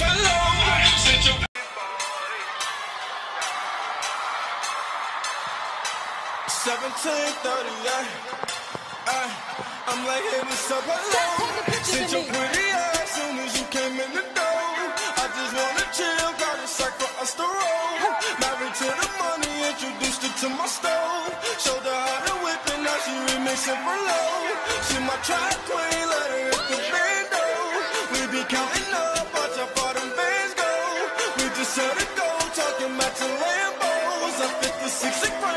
1738. Hello. Since pretty soon as you came in the door, I just wanna chill. Got a. Married to the money, introduced her to my stove. Showed her how to whip now she for low. She my track queen, let her hit the bando. We be counting up just set a goal, talking about to Lambos. I fit the 60 grand